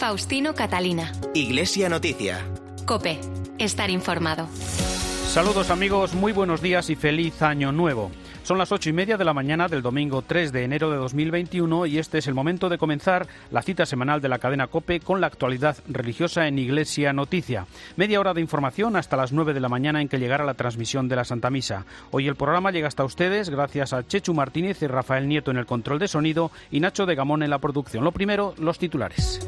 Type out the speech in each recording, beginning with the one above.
Faustino Catalina. Iglesia Noticia. Cope. Estar informado. Saludos amigos, muy buenos días y feliz año nuevo. Son las ocho y media de la mañana del domingo 3 de enero de 2021 y este es el momento de comenzar la cita semanal de la cadena COPE con la actualidad religiosa en Iglesia Noticia. Media hora de información hasta las nueve de la mañana en que llegará la transmisión de la Santa Misa. Hoy el programa llega hasta ustedes gracias a Chechu Martínez y Rafael Nieto en el control de sonido y Nacho de Gamón en la producción. Lo primero, los titulares.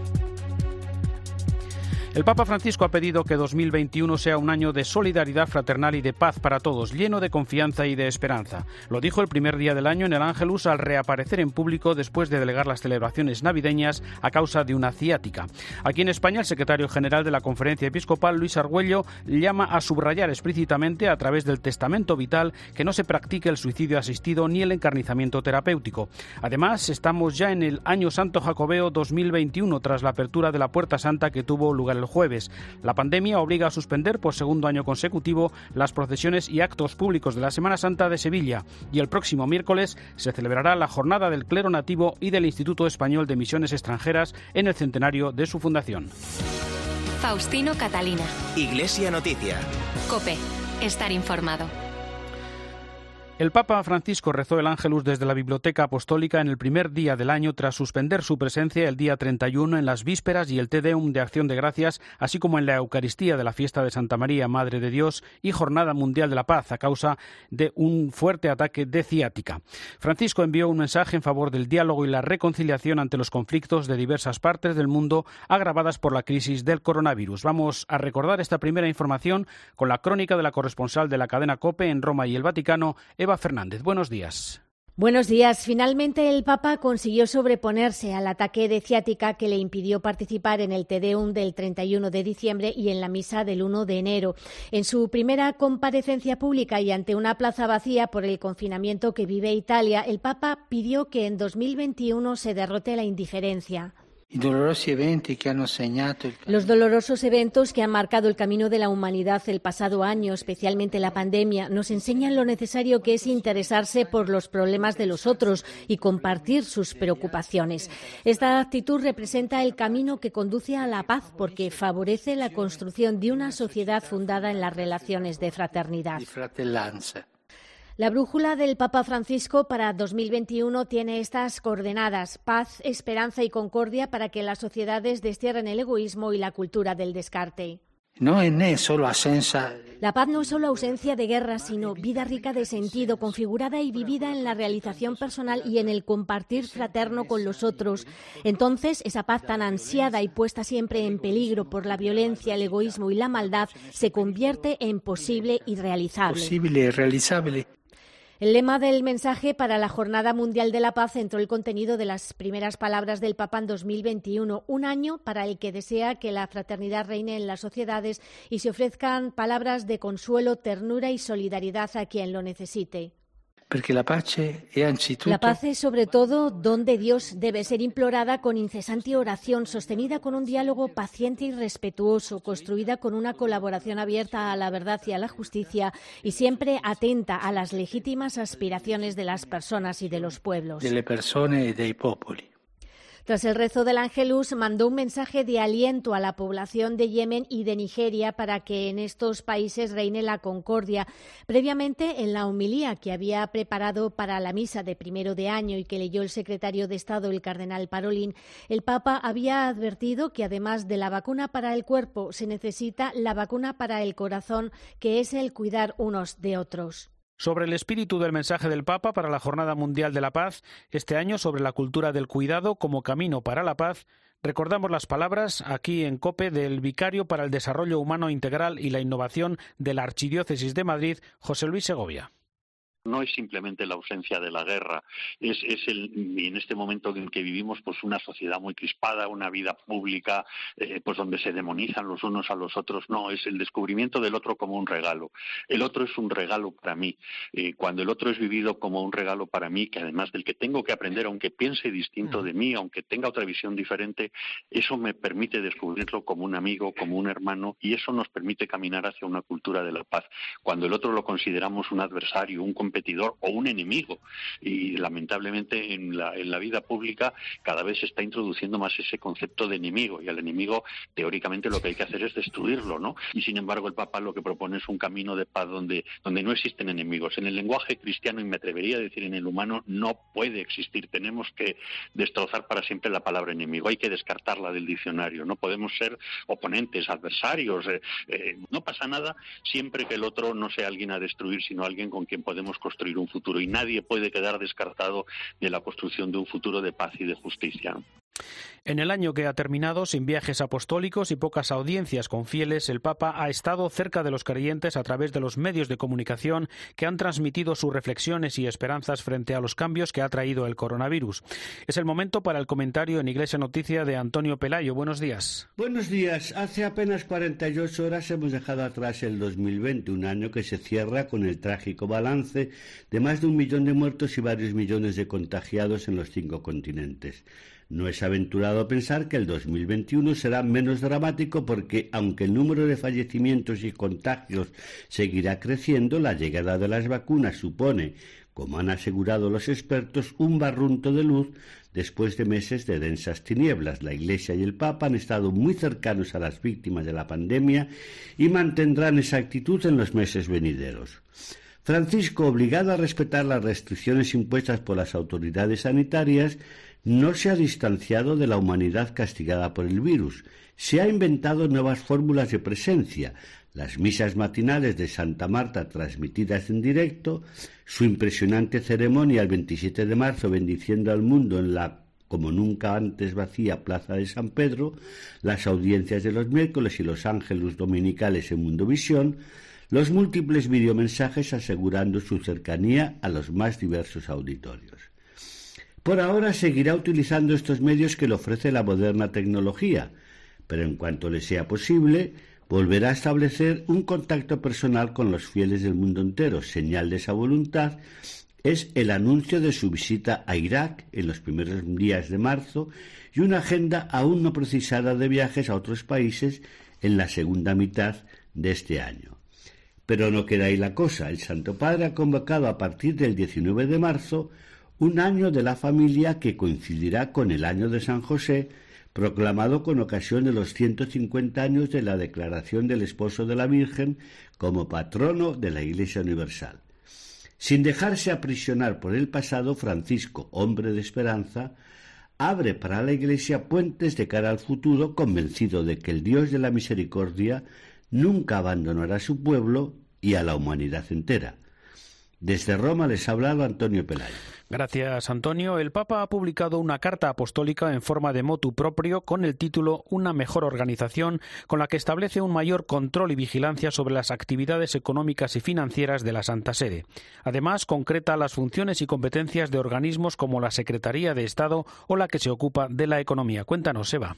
El Papa Francisco ha pedido que 2021 sea un año de solidaridad fraternal y de paz para todos, lleno de confianza y de esperanza. Lo dijo el primer día del año en el Ángelus al reaparecer en público después de delegar las celebraciones navideñas a causa de una ciática. Aquí en España, el secretario general de la Conferencia Episcopal, Luis Argüello, llama a subrayar explícitamente a través del testamento vital que no se practique el suicidio asistido ni el encarnizamiento terapéutico. Además, estamos ya en el Año Santo Jacobeo 2021 tras la apertura de la Puerta Santa que tuvo lugar el jueves. La pandemia obliga a suspender por segundo año consecutivo las procesiones y actos públicos de la Semana Santa de Sevilla y el próximo miércoles se celebrará la jornada del clero nativo y del Instituto Español de Misiones Extranjeras en el centenario de su fundación. Faustino Catalina. Iglesia Noticia. Cope. Estar informado. El Papa Francisco rezó el Ángelus desde la Biblioteca Apostólica en el primer día del año tras suspender su presencia el día 31 en las vísperas y el Te Deum de Acción de Gracias, así como en la Eucaristía de la fiesta de Santa María, Madre de Dios, y Jornada Mundial de la Paz a causa de un fuerte ataque de ciática. Francisco envió un mensaje en favor del diálogo y la reconciliación ante los conflictos de diversas partes del mundo agravadas por la crisis del coronavirus. Vamos a recordar esta primera información con la crónica de la corresponsal de la cadena COPE en Roma y el Vaticano, Eva Fernández. Buenos días. Buenos días. Finalmente el Papa consiguió sobreponerse al ataque de ciática que le impidió participar en el Tedeum del 31 de diciembre y en la misa del 1 de enero. En su primera comparecencia pública y ante una plaza vacía por el confinamiento que vive Italia, el Papa pidió que en 2021 se derrote la indiferencia. Los dolorosos eventos que han marcado el camino de la humanidad el pasado año, especialmente la pandemia, nos enseñan lo necesario que es interesarse por los problemas de los otros y compartir sus preocupaciones. Esta actitud representa el camino que conduce a la paz porque favorece la construcción de una sociedad fundada en las relaciones de fraternidad. La brújula del Papa Francisco para 2021 tiene estas coordenadas: paz, esperanza y concordia para que las sociedades destierren el egoísmo y la cultura del descarte. La paz no es solo ausencia de guerra, sino vida rica de sentido, configurada y vivida en la realización personal y en el compartir fraterno con los otros. Entonces, esa paz tan ansiada y puesta siempre en peligro por la violencia, el egoísmo y la maldad se convierte en posible y realizable. El lema del mensaje para la Jornada Mundial de la Paz centró el contenido de las primeras palabras del Papa en 2021, un año para el que desea que la fraternidad reine en las sociedades y se ofrezcan palabras de consuelo, ternura y solidaridad a quien lo necesite. La paz es sobre todo donde Dios debe ser implorada con incesante oración, sostenida con un diálogo paciente y respetuoso, construida con una colaboración abierta a la verdad y a la justicia y siempre atenta a las legítimas aspiraciones de las personas y de los pueblos. De e dei popoli. Tras el rezo del Ángelus, mandó un mensaje de aliento a la población de Yemen y de Nigeria para que en estos países reine la concordia. Previamente, en la homilía que había preparado para la misa de primero de año y que leyó el secretario de Estado, el cardenal Parolín, el Papa había advertido que además de la vacuna para el cuerpo, se necesita la vacuna para el corazón, que es el cuidar unos de otros sobre el espíritu del mensaje del Papa para la Jornada Mundial de la Paz, este año sobre la cultura del cuidado como camino para la paz, recordamos las palabras aquí en COPE del vicario para el Desarrollo Humano Integral y la Innovación de la Archidiócesis de Madrid, José Luis Segovia no es simplemente la ausencia de la guerra, es, el, en este momento en que vivimos pues una sociedad muy crispada, una vida pública eh, pues donde se demonizan los unos a los otros, no, es el descubrimiento del otro como un regalo. El otro es un regalo para mí. Eh, cuando el otro es vivido como un regalo para mí, que además del que tengo que aprender, aunque piense distinto de mí, aunque tenga otra visión diferente, eso me permite descubrirlo como un amigo, como un hermano, y eso nos permite caminar hacia una cultura de la paz. Cuando el otro lo consideramos un adversario, un competidor o un enemigo. Y lamentablemente en la, en la vida pública cada vez se está introduciendo más ese concepto de enemigo y al enemigo teóricamente lo que hay que hacer es destruirlo, ¿no? Y sin embargo el Papa lo que propone es un camino de paz donde, donde no existen enemigos. En el lenguaje cristiano, y me atrevería a decir en el humano, no puede existir. Tenemos que destrozar para siempre la palabra enemigo. Hay que descartarla del diccionario. No podemos ser oponentes, adversarios. Eh, eh, no pasa nada siempre que el otro no sea alguien a destruir, sino alguien con quien podemos construir un futuro. Y nadie puede quedar descartado de la construcción de un futuro de paz y de justicia. En el año que ha terminado, sin viajes apostólicos y pocas audiencias con fieles, el Papa ha estado cerca de los creyentes a través de los medios de comunicación que han transmitido sus reflexiones y esperanzas frente a los cambios que ha traído el coronavirus. Es el momento para el comentario en Iglesia Noticia de Antonio Pelayo. Buenos días. Buenos días. Hace apenas 48 horas hemos dejado atrás el 2020, un año que se cierra con el trágico balance de más de un millón de muertos y varios millones de contagiados en los cinco continentes. No es aventurado pensar que el 2021 será menos dramático porque, aunque el número de fallecimientos y contagios seguirá creciendo, la llegada de las vacunas supone, como han asegurado los expertos, un barrunto de luz después de meses de densas tinieblas. La Iglesia y el Papa han estado muy cercanos a las víctimas de la pandemia y mantendrán esa actitud en los meses venideros. Francisco, obligado a respetar las restricciones impuestas por las autoridades sanitarias, no se ha distanciado de la humanidad castigada por el virus. Se ha inventado nuevas fórmulas de presencia, las misas matinales de Santa Marta transmitidas en directo, su impresionante ceremonia el 27 de marzo bendiciendo al mundo en la como nunca antes vacía Plaza de San Pedro, las audiencias de los miércoles y los ángeles dominicales en Mundovisión, los múltiples videomensajes asegurando su cercanía a los más diversos auditorios. Por ahora seguirá utilizando estos medios que le ofrece la moderna tecnología, pero en cuanto le sea posible, volverá a establecer un contacto personal con los fieles del mundo entero. Señal de esa voluntad es el anuncio de su visita a Irak en los primeros días de marzo y una agenda aún no precisada de viajes a otros países en la segunda mitad de este año. Pero no queda ahí la cosa. El Santo Padre ha convocado a partir del 19 de marzo un año de la familia que coincidirá con el año de San José, proclamado con ocasión de los 150 años de la declaración del esposo de la Virgen como patrono de la Iglesia Universal. Sin dejarse aprisionar por el pasado, Francisco, hombre de esperanza, abre para la Iglesia puentes de cara al futuro, convencido de que el Dios de la misericordia nunca abandonará a su pueblo y a la humanidad entera. Desde Roma les ha hablado Antonio Pelayo. Gracias, Antonio. El Papa ha publicado una carta apostólica en forma de motu propio con el título Una mejor organización, con la que establece un mayor control y vigilancia sobre las actividades económicas y financieras de la Santa Sede. Además, concreta las funciones y competencias de organismos como la Secretaría de Estado o la que se ocupa de la economía. Cuéntanos, Eva.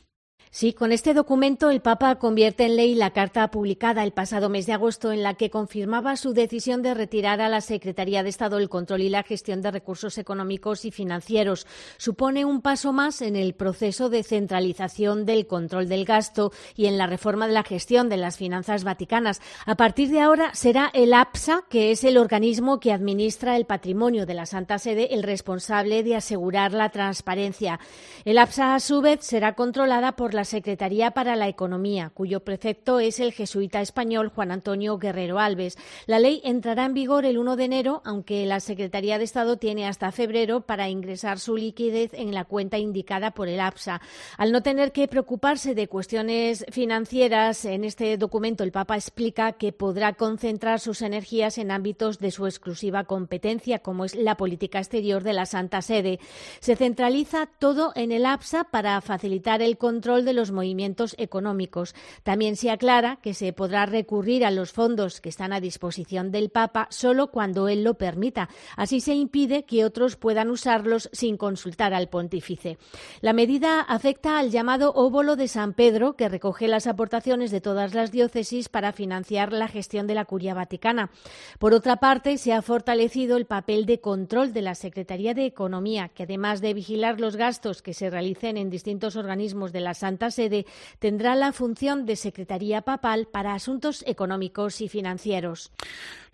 Sí, con este documento el Papa convierte en ley la carta publicada el pasado mes de agosto en la que confirmaba su decisión de retirar a la Secretaría de Estado el control y la gestión de recursos económicos y financieros. Supone un paso más en el proceso de centralización del control del gasto y en la reforma de la gestión de las finanzas vaticanas. A partir de ahora será el APSA, que es el organismo que administra el patrimonio de la Santa Sede, el responsable de asegurar la transparencia. El APSA, a su vez, será controlada por la Secretaría para la Economía, cuyo prefecto es el jesuita español Juan Antonio Guerrero Alves. La ley entrará en vigor el 1 de enero, aunque la Secretaría de Estado tiene hasta febrero para ingresar su liquidez en la cuenta indicada por el APSA. Al no tener que preocuparse de cuestiones financieras, en este documento el Papa explica que podrá concentrar sus energías en ámbitos de su exclusiva competencia, como es la política exterior de la Santa Sede. Se centraliza todo en el APSA para facilitar el control de los movimientos económicos. También se aclara que se podrá recurrir a los fondos que están a disposición del Papa solo cuando él lo permita. Así se impide que otros puedan usarlos sin consultar al pontífice. La medida afecta al llamado óbolo de San Pedro, que recoge las aportaciones de todas las diócesis para financiar la gestión de la curia vaticana. Por otra parte, se ha fortalecido el papel de control de la Secretaría de Economía, que además de vigilar los gastos que se realicen en distintos organismos de la Santa Santa Sede, tendrá la función de Secretaría Papal para Asuntos Económicos y Financieros.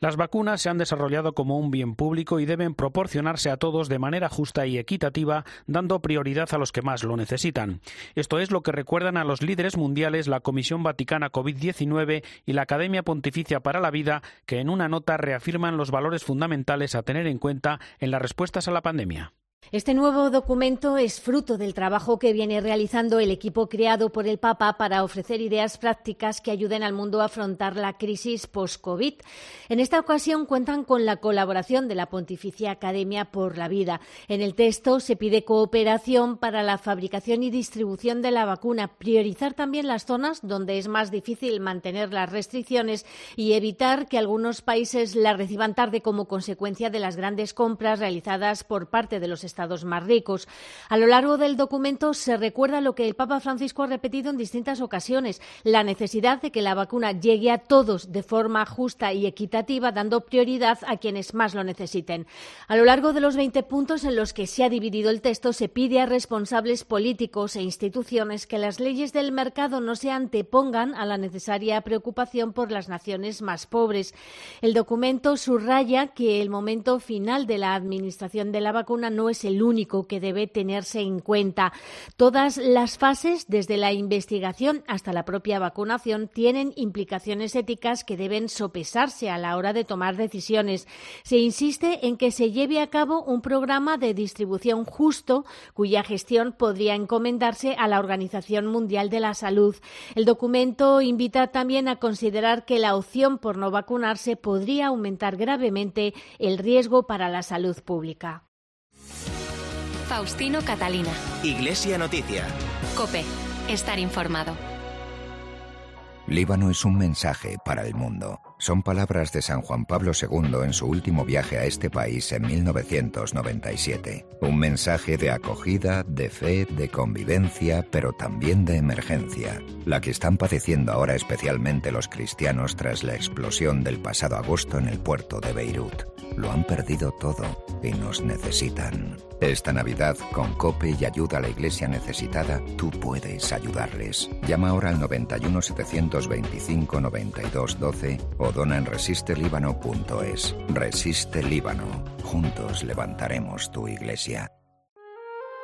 Las vacunas se han desarrollado como un bien público y deben proporcionarse a todos de manera justa y equitativa, dando prioridad a los que más lo necesitan. Esto es lo que recuerdan a los líderes mundiales la Comisión Vaticana COVID-19 y la Academia Pontificia para la Vida, que en una nota reafirman los valores fundamentales a tener en cuenta en las respuestas a la pandemia. Este nuevo documento es fruto del trabajo que viene realizando el equipo creado por el Papa para ofrecer ideas prácticas que ayuden al mundo a afrontar la crisis post-COVID. En esta ocasión cuentan con la colaboración de la Pontificia Academia por la Vida. En el texto se pide cooperación para la fabricación y distribución de la vacuna, priorizar también las zonas donde es más difícil mantener las restricciones y evitar que algunos países la reciban tarde como consecuencia de las grandes compras realizadas por parte de los estados más ricos. A lo largo del documento se recuerda lo que el Papa Francisco ha repetido en distintas ocasiones, la necesidad de que la vacuna llegue a todos de forma justa y equitativa, dando prioridad a quienes más lo necesiten. A lo largo de los 20 puntos en los que se ha dividido el texto, se pide a responsables políticos e instituciones que las leyes del mercado no se antepongan a la necesaria preocupación por las naciones más pobres. El documento subraya que el momento final de la administración de la vacuna no es el único que debe tenerse en cuenta. Todas las fases, desde la investigación hasta la propia vacunación, tienen implicaciones éticas que deben sopesarse a la hora de tomar decisiones. Se insiste en que se lleve a cabo un programa de distribución justo cuya gestión podría encomendarse a la Organización Mundial de la Salud. El documento invita también a considerar que la opción por no vacunarse podría aumentar gravemente el riesgo para la salud pública. Faustino Catalina. Iglesia Noticia. Cope. Estar informado. Líbano es un mensaje para el mundo. Son palabras de San Juan Pablo II en su último viaje a este país en 1997. Un mensaje de acogida, de fe, de convivencia, pero también de emergencia, la que están padeciendo ahora especialmente los cristianos tras la explosión del pasado agosto en el puerto de Beirut. Lo han perdido todo y nos necesitan. Esta Navidad, con COPE y ayuda a la iglesia necesitada, tú puedes ayudarles. Llama ahora al 91 725 92 12 o dona en resistelíbano.es. Resiste Líbano. Juntos levantaremos tu iglesia.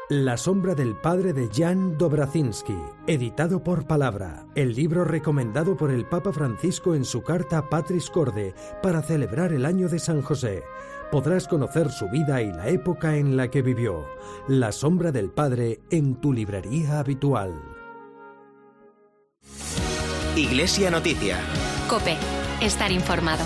La sombra del padre de Jan Dobrazinski, editado por Palabra, el libro recomendado por el Papa Francisco en su carta Patris Corde para celebrar el año de San José. Podrás conocer su vida y la época en la que vivió. La sombra del padre en tu librería habitual. Iglesia Noticia. Cope. Estar informado.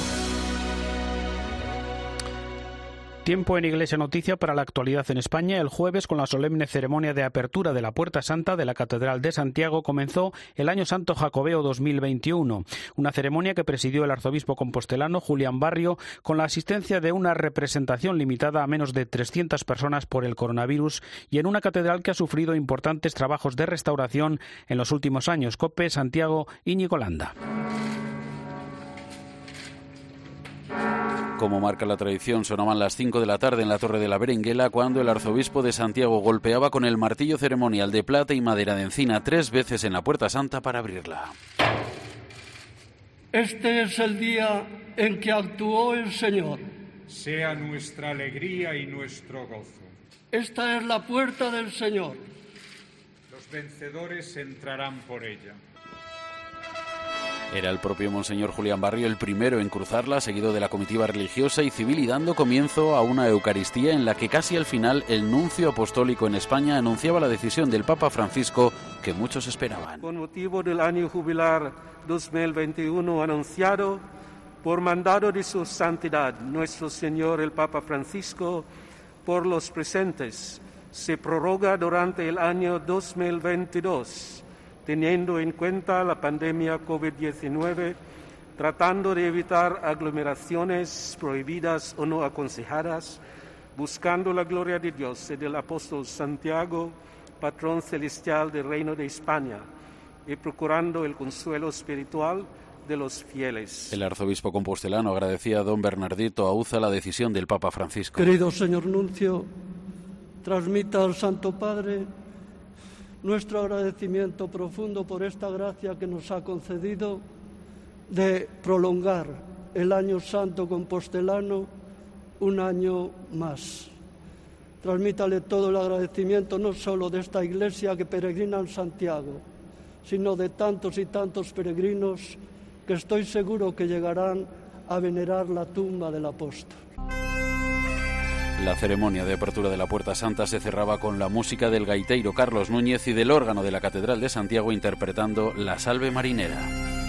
Tiempo en Iglesia Noticia para la actualidad en España. El jueves, con la solemne ceremonia de apertura de la Puerta Santa de la Catedral de Santiago, comenzó el Año Santo Jacobeo 2021. Una ceremonia que presidió el arzobispo compostelano Julián Barrio con la asistencia de una representación limitada a menos de 300 personas por el coronavirus y en una catedral que ha sufrido importantes trabajos de restauración en los últimos años. Cope, Santiago y Nicolanda. Como marca la tradición, sonaban las 5 de la tarde en la Torre de la Berenguela cuando el arzobispo de Santiago golpeaba con el martillo ceremonial de plata y madera de encina tres veces en la Puerta Santa para abrirla. Este es el día en que actuó el Señor. Sea nuestra alegría y nuestro gozo. Esta es la puerta del Señor. Los vencedores entrarán por ella. Era el propio Monseñor Julián Barrio el primero en cruzarla, seguido de la comitiva religiosa y civil y dando comienzo a una Eucaristía en la que casi al final el nuncio apostólico en España anunciaba la decisión del Papa Francisco que muchos esperaban. Con motivo del año jubilar 2021 anunciado por mandado de su santidad, nuestro Señor el Papa Francisco, por los presentes, se prorroga durante el año 2022 teniendo en cuenta la pandemia COVID-19, tratando de evitar aglomeraciones prohibidas o no aconsejadas, buscando la gloria de Dios y del apóstol Santiago, patrón celestial del reino de España, y procurando el consuelo espiritual de los fieles. El arzobispo compostelano agradecía a don Bernardito Auza la decisión del Papa Francisco. Querido señor Nuncio, transmita al Santo Padre nuestro agradecimiento profundo por esta gracia que nos ha concedido de prolongar el año santo compostelano un año más. Transmítale todo el agradecimiento no solo de esta iglesia que peregrina en Santiago, sino de tantos y tantos peregrinos que estoy seguro que llegarán a venerar la tumba del apóstol. La ceremonia de apertura de la Puerta Santa se cerraba con la música del gaiteiro Carlos Núñez y del órgano de la Catedral de Santiago interpretando La Salve Marinera.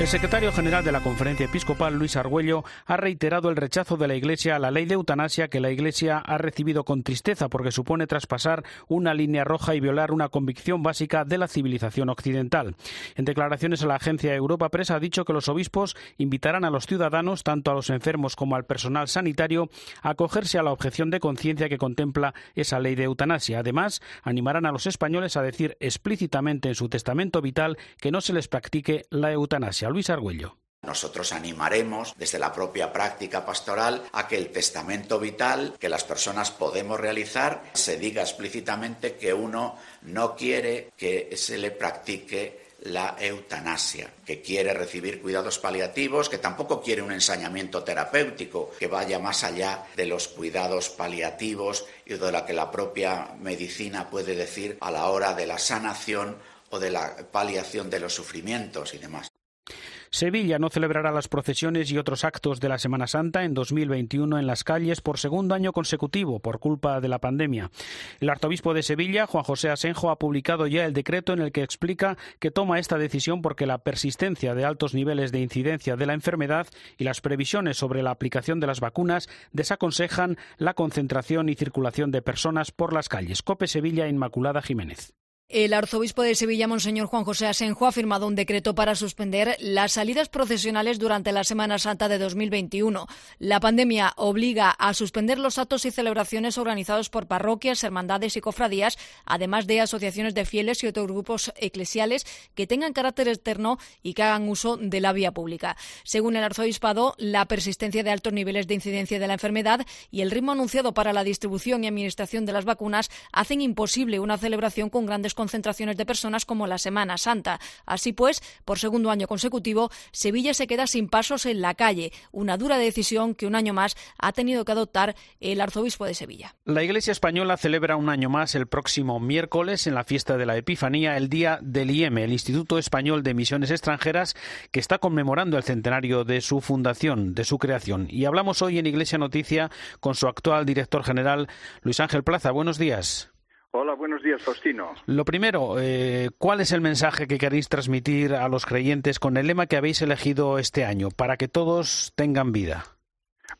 El secretario general de la Conferencia Episcopal, Luis Argüello, ha reiterado el rechazo de la Iglesia a la ley de eutanasia que la Iglesia ha recibido con tristeza porque supone traspasar una línea roja y violar una convicción básica de la civilización occidental. En declaraciones a la agencia Europa Press ha dicho que los obispos invitarán a los ciudadanos, tanto a los enfermos como al personal sanitario, a acogerse a la objeción de conciencia que contempla esa ley de eutanasia. Además, animarán a los españoles a decir explícitamente en su testamento vital que no se les practique la eutanasia. Luis Argüello. Nosotros animaremos desde la propia práctica pastoral a que el testamento vital que las personas podemos realizar se diga explícitamente que uno no quiere que se le practique la eutanasia, que quiere recibir cuidados paliativos, que tampoco quiere un ensañamiento terapéutico que vaya más allá de los cuidados paliativos y de lo que la propia medicina puede decir a la hora de la sanación o de la paliación de los sufrimientos y demás. Sevilla no celebrará las procesiones y otros actos de la Semana Santa en 2021 en las calles por segundo año consecutivo por culpa de la pandemia. El arzobispo de Sevilla, Juan José Asenjo, ha publicado ya el decreto en el que explica que toma esta decisión porque la persistencia de altos niveles de incidencia de la enfermedad y las previsiones sobre la aplicación de las vacunas desaconsejan la concentración y circulación de personas por las calles. Cope Sevilla, Inmaculada Jiménez. El arzobispo de Sevilla, Monseñor Juan José Asenjo, ha firmado un decreto para suspender las salidas procesionales durante la Semana Santa de 2021. La pandemia obliga a suspender los actos y celebraciones organizados por parroquias, hermandades y cofradías, además de asociaciones de fieles y otros grupos eclesiales que tengan carácter externo y que hagan uso de la vía pública. Según el arzobispado, la persistencia de altos niveles de incidencia de la enfermedad y el ritmo anunciado para la distribución y administración de las vacunas hacen imposible una celebración con grandes concentraciones de personas como la Semana Santa. Así pues, por segundo año consecutivo, Sevilla se queda sin pasos en la calle, una dura decisión que un año más ha tenido que adoptar el arzobispo de Sevilla. La Iglesia española celebra un año más el próximo miércoles en la fiesta de la Epifanía el Día del IEM, el Instituto Español de Misiones Extranjeras, que está conmemorando el centenario de su fundación, de su creación. Y hablamos hoy en Iglesia Noticia con su actual director general, Luis Ángel Plaza. Buenos días. Hola, buenos días, Faustino. Lo primero, eh, ¿cuál es el mensaje que queréis transmitir a los creyentes con el lema que habéis elegido este año, para que todos tengan vida?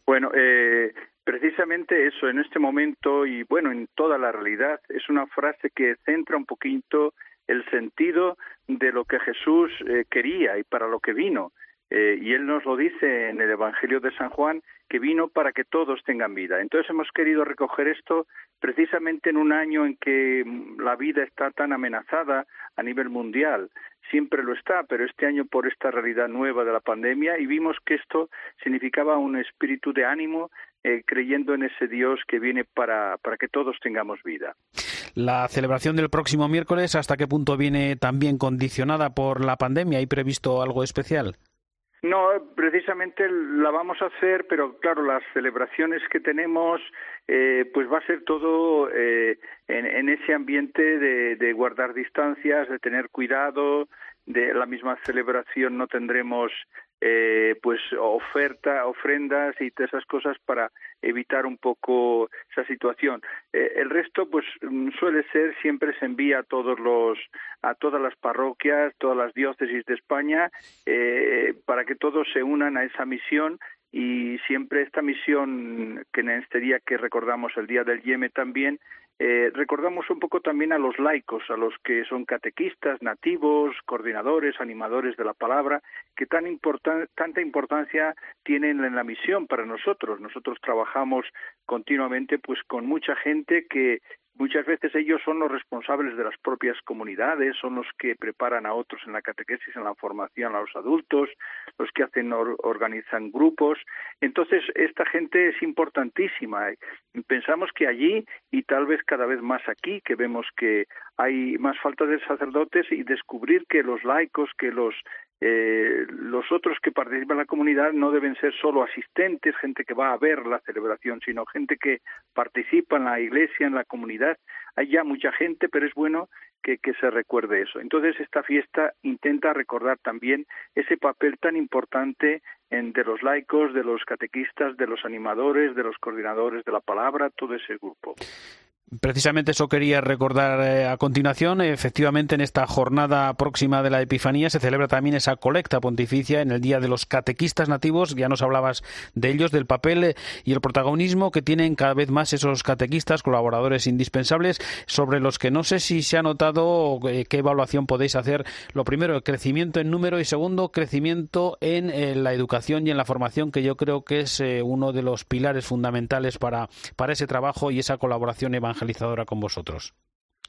Bueno, eh, precisamente eso, en este momento y bueno, en toda la realidad, es una frase que centra un poquito el sentido de lo que Jesús eh, quería y para lo que vino. Y Él nos lo dice en el Evangelio de San Juan, que vino para que todos tengan vida. Entonces hemos querido recoger esto precisamente en un año en que la vida está tan amenazada a nivel mundial. Siempre lo está, pero este año por esta realidad nueva de la pandemia y vimos que esto significaba un espíritu de ánimo eh, creyendo en ese Dios que viene para, para que todos tengamos vida. La celebración del próximo miércoles, ¿hasta qué punto viene también condicionada por la pandemia? ¿Hay previsto algo especial? No, precisamente la vamos a hacer, pero claro, las celebraciones que tenemos, eh, pues va a ser todo eh, en, en, ese ambiente de, de, guardar distancias, de tener cuidado, de la misma celebración no tendremos eh, pues oferta, ofrendas y todas esas cosas para evitar un poco esa situación. Eh, el resto, pues mm, suele ser siempre se envía a todos los a todas las parroquias, todas las diócesis de España eh, para que todos se unan a esa misión y siempre esta misión que en este día que recordamos el día del Yeme también eh, recordamos un poco también a los laicos, a los que son catequistas, nativos, coordinadores, animadores de la palabra, que tan tanta importancia tienen en la misión para nosotros. Nosotros trabajamos continuamente pues con mucha gente que Muchas veces ellos son los responsables de las propias comunidades, son los que preparan a otros en la catequesis, en la formación a los adultos, los que hacen organizan grupos. Entonces, esta gente es importantísima. Pensamos que allí y tal vez cada vez más aquí, que vemos que hay más falta de sacerdotes y descubrir que los laicos, que los eh, los otros que participan en la comunidad no deben ser solo asistentes, gente que va a ver la celebración, sino gente que participa en la iglesia, en la comunidad. Hay ya mucha gente, pero es bueno que, se recuerde eso. Entonces, esta fiesta intenta recordar también ese papel tan importante en, de los laicos, de los catequistas, de los animadores, de los coordinadores de la palabra, todo ese grupo. Precisamente eso quería recordar eh, a continuación. Efectivamente, en esta jornada próxima de la Epifanía se celebra también esa colecta pontificia en el Día de los Catequistas Nativos. Ya nos hablabas de ellos, del papel eh, y el protagonismo que tienen cada vez más esos catequistas, colaboradores indispensables, sobre los que no sé si se ha notado eh, qué evaluación podéis hacer. Lo primero, el crecimiento en número y segundo, crecimiento en la educación y en la formación, que yo creo que es uno de los pilares fundamentales para, para ese trabajo y esa colaboración evangelística evangelizadora con vosotros?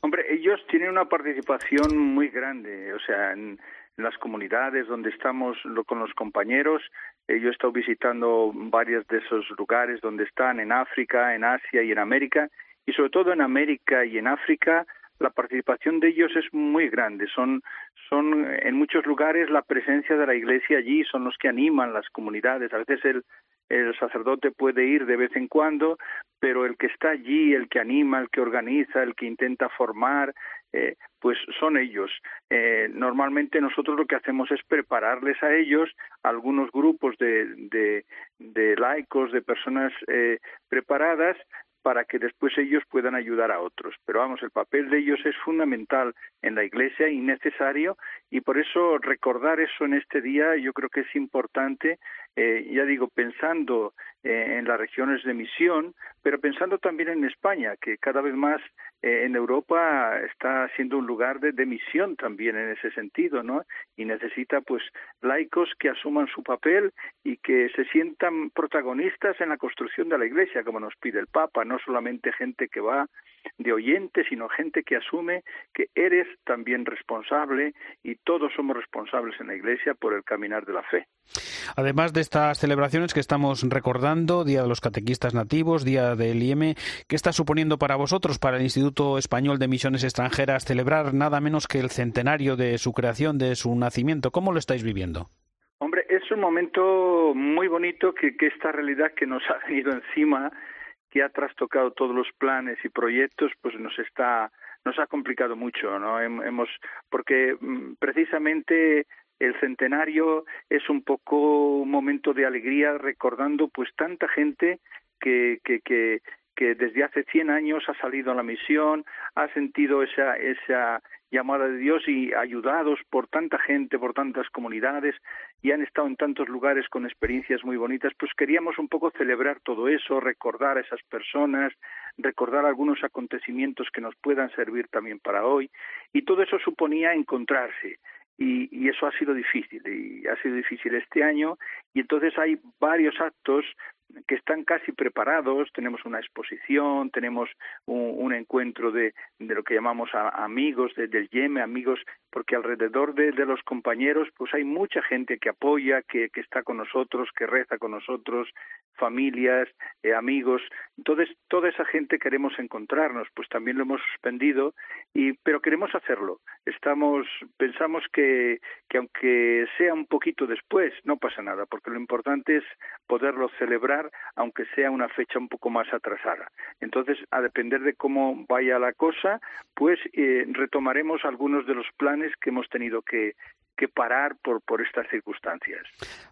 Hombre, ellos tienen una participación muy grande, o sea, en, las comunidades donde estamos con los compañeros. Eh, yo he estado visitando varios de esos lugares donde están, en África, en Asia y en América, y sobre todo en América y en África, la participación de ellos es muy grande. Son, son en muchos lugares la presencia de la Iglesia allí, son los que animan las comunidades. A veces el, el sacerdote puede ir de vez en cuando, pero el que está allí, el que anima, el que organiza, el que intenta formar, eh, pues son ellos. Eh, normalmente nosotros lo que hacemos es prepararles a ellos algunos grupos de, de, de laicos, de personas eh, preparadas para que después ellos puedan ayudar a otros. Pero vamos, el papel de ellos es fundamental en la Iglesia y necesario y por eso recordar eso en este día yo creo que es importante, eh, ya digo, pensando eh, en las regiones de misión, pero pensando también en España, que cada vez más eh, en Europa está siendo un lugar de, de, misión también en ese sentido, ¿no? Y necesita pues laicos que asuman su papel y que se sientan protagonistas en la construcción de la Iglesia, como nos pide el Papa, no solamente gente que va de oyente, sino gente que asume que eres también responsable y todos somos responsables en la Iglesia por el caminar de la fe. Además de estas celebraciones que estamos recordando, Día de los Catequistas Nativos, Día del IEM, ¿qué está suponiendo para vosotros, para el Instituto Español de Misiones Extranjeras, celebrar nada menos que el centenario de su creación, de su nacimiento? ¿Cómo lo estáis viviendo? Hombre, es un momento muy bonito que, que esta realidad que nos ha venido encima que ha trastocado todos los planes y proyectos, pues nos está nos ha complicado mucho, ¿no? Hemos porque mm, precisamente el centenario es un poco un momento de alegría recordando pues tanta gente que, que, que, que desde hace 100 años ha salido a la misión, ha sentido esa, esa llamada de Dios y ayudados por tanta gente, por tantas comunidades y han estado en tantos lugares con experiencias muy bonitas, pues queríamos un poco celebrar todo eso, recordar a esas personas, recordar algunos acontecimientos que nos puedan servir también para hoy y todo eso suponía encontrarse. Y, y, eso ha sido difícil y ha sido difícil este año y entonces hay varios actos que están casi preparados, tenemos una exposición, tenemos un, encuentro de, de, lo que llamamos amigos del Yeme, amigos, porque alrededor de, los compañeros pues hay mucha gente que apoya, que, que, está con nosotros, que reza con nosotros, familias, eh, amigos, entonces toda esa gente queremos encontrarnos, pues también lo hemos suspendido, y, pero queremos hacerlo, estamos, pensamos que, que aunque sea un poquito después, no pasa nada, porque lo importante es poderlo celebrar aunque sea una fecha un poco más atrasada. Entonces, a depender de cómo vaya la cosa, pues eh, retomaremos algunos de los planes que hemos tenido que, parar por, por estas circunstancias.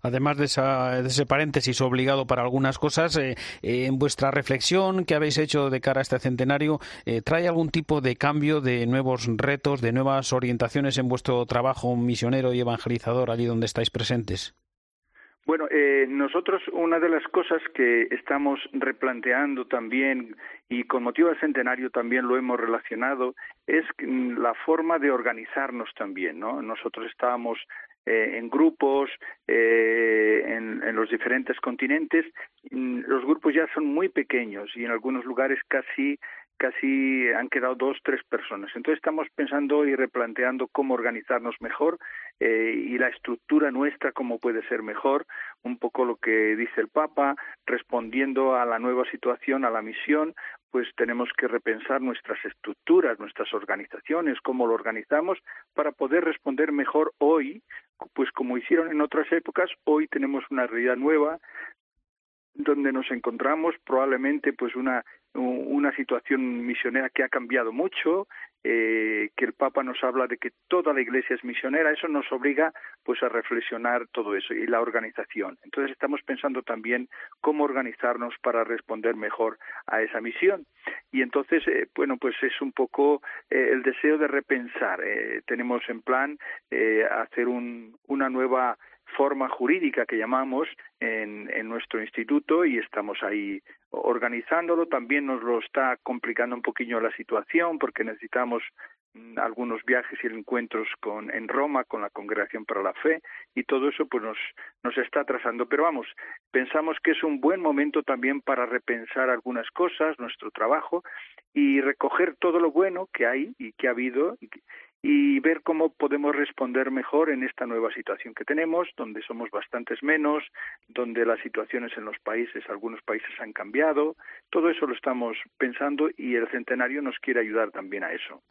Además de, ese paréntesis obligado para algunas cosas, eh, eh, en vuestra reflexión que habéis hecho de cara a este centenario, ¿trae algún tipo de cambio, de nuevos retos, de nuevas orientaciones en vuestro trabajo misionero y evangelizador allí donde estáis presentes? Bueno, eh, nosotros una de las cosas que estamos replanteando también y con motivo del centenario también lo hemos relacionado es la forma de organizarnos también, ¿no? Nosotros estábamos eh, en grupos eh, en, en, los diferentes continentes. Los grupos ya son muy pequeños y en algunos lugares casi casi han quedado dos, tres personas. Entonces estamos pensando y replanteando cómo organizarnos mejor eh, y la estructura nuestra cómo puede ser mejor, un poco lo que dice el Papa, respondiendo a la nueva situación, a la misión, pues tenemos que repensar nuestras estructuras, nuestras organizaciones, cómo lo organizamos para poder responder mejor hoy, pues como hicieron en otras épocas, hoy tenemos una realidad nueva donde nos encontramos probablemente pues una una situación misionera que ha cambiado mucho, eh, que el Papa nos habla de que toda la Iglesia es misionera, eso nos obliga pues a reflexionar todo eso y la organización. Entonces estamos pensando también cómo organizarnos para responder mejor a esa misión. Y entonces, eh, bueno, pues es un poco eh, el deseo de repensar. tenemos en plan hacer un, una nueva forma jurídica que llamamos en, en, nuestro instituto y estamos ahí organizándolo. También nos lo está complicando un poquillo la situación porque necesitamos mm, algunos viajes y encuentros con, en Roma con la Congregación para la Fe y todo eso pues nos, nos está atrasando. Pero vamos, pensamos que es un buen momento también para repensar algunas cosas, nuestro trabajo y recoger todo lo bueno que hay y que ha habido ver cómo podemos responder mejor en esta nueva situación que tenemos, donde somos bastantes menos, donde las situaciones en los países, algunos países han cambiado. Todo eso lo estamos pensando y el centenario nos quiere ayudar también a eso.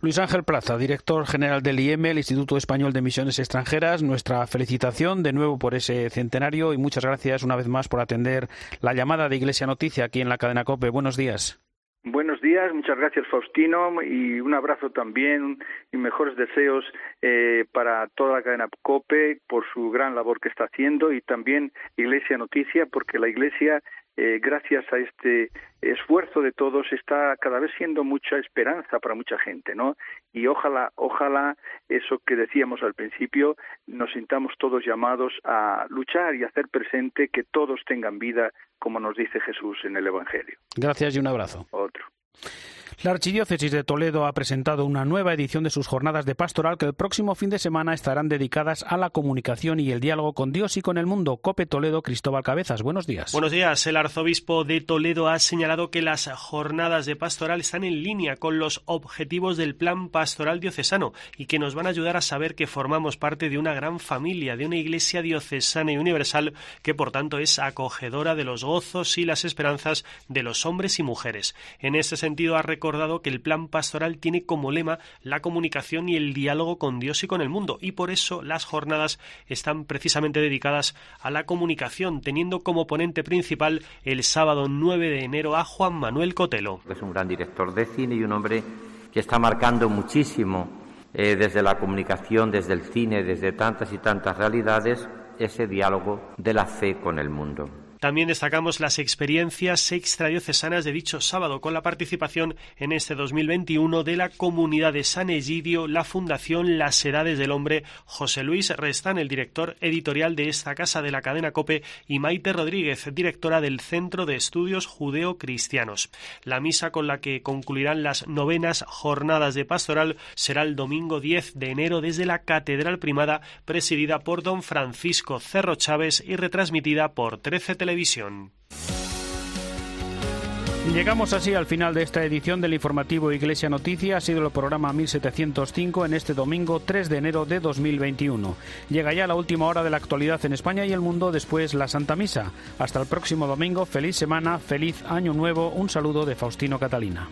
Luis Ángel Plaza, director general del IEM, el Instituto Español de Misiones Extranjeras, nuestra felicitación de nuevo por ese centenario y muchas gracias una vez más por atender la llamada de Iglesia Noticia aquí en la cadena COPE. Buenos días. Buenos días, muchas gracias Faustino y un abrazo también y mejores deseos eh, para toda la cadena COPE por su gran labor que está haciendo y también Iglesia Noticia porque la Iglesia eh, gracias a este esfuerzo de todos está cada vez siendo mucha esperanza para mucha gente, ¿no? Y ojalá, ojalá eso que decíamos al principio, nos sintamos todos llamados a luchar y hacer presente que todos tengan vida, como nos dice Jesús en el Evangelio. Gracias y un abrazo. Otro. La Archidiócesis de Toledo ha presentado una nueva edición de sus jornadas de pastoral que el próximo fin de semana estarán dedicadas a la comunicación y el diálogo con Dios y con el mundo. Cope Toledo, Cristóbal Cabezas. Buenos días. Buenos días. El arzobispo de Toledo ha señalado que las jornadas de pastoral están en línea con los objetivos del plan pastoral diocesano y que nos van a ayudar a saber que formamos parte de una gran familia, de una iglesia diocesana y universal que por tanto es acogedora de los gozos y las esperanzas de los hombres y mujeres. En ese sentido ha recordado que el plan pastoral tiene como lema la comunicación y el diálogo con Dios y con el mundo, y por eso las jornadas están precisamente dedicadas a la comunicación, teniendo como ponente principal el sábado 9 de enero a Juan Manuel Cotelo. Es un gran director de cine y un hombre que está marcando muchísimo eh, desde la comunicación, desde el cine, desde tantas y tantas realidades, ese diálogo de la fe con el mundo. También destacamos las experiencias extradiocesanas de dicho sábado con la participación en este 2021 de la comunidad de San Egidio, la Fundación Las Edades del Hombre, José Luis Restán, el director editorial de esta casa de la cadena COPE, y Maite Rodríguez, directora del Centro de Estudios Judeo-Cristianos. La misa con la que concluirán las novenas jornadas de pastoral será el domingo 10 de enero desde la Catedral Primada, presidida por don Francisco Cerro Chávez y retransmitida por 13 Televisión Llegamos así al final de esta edición del informativo Iglesia Noticia. Ha sido el programa 1705 en este domingo 3 de enero de 2021. Llega ya la última hora de la actualidad en España y el mundo, después la Santa Misa. Hasta el próximo domingo, feliz semana, feliz año nuevo. Un saludo de Faustino Catalina.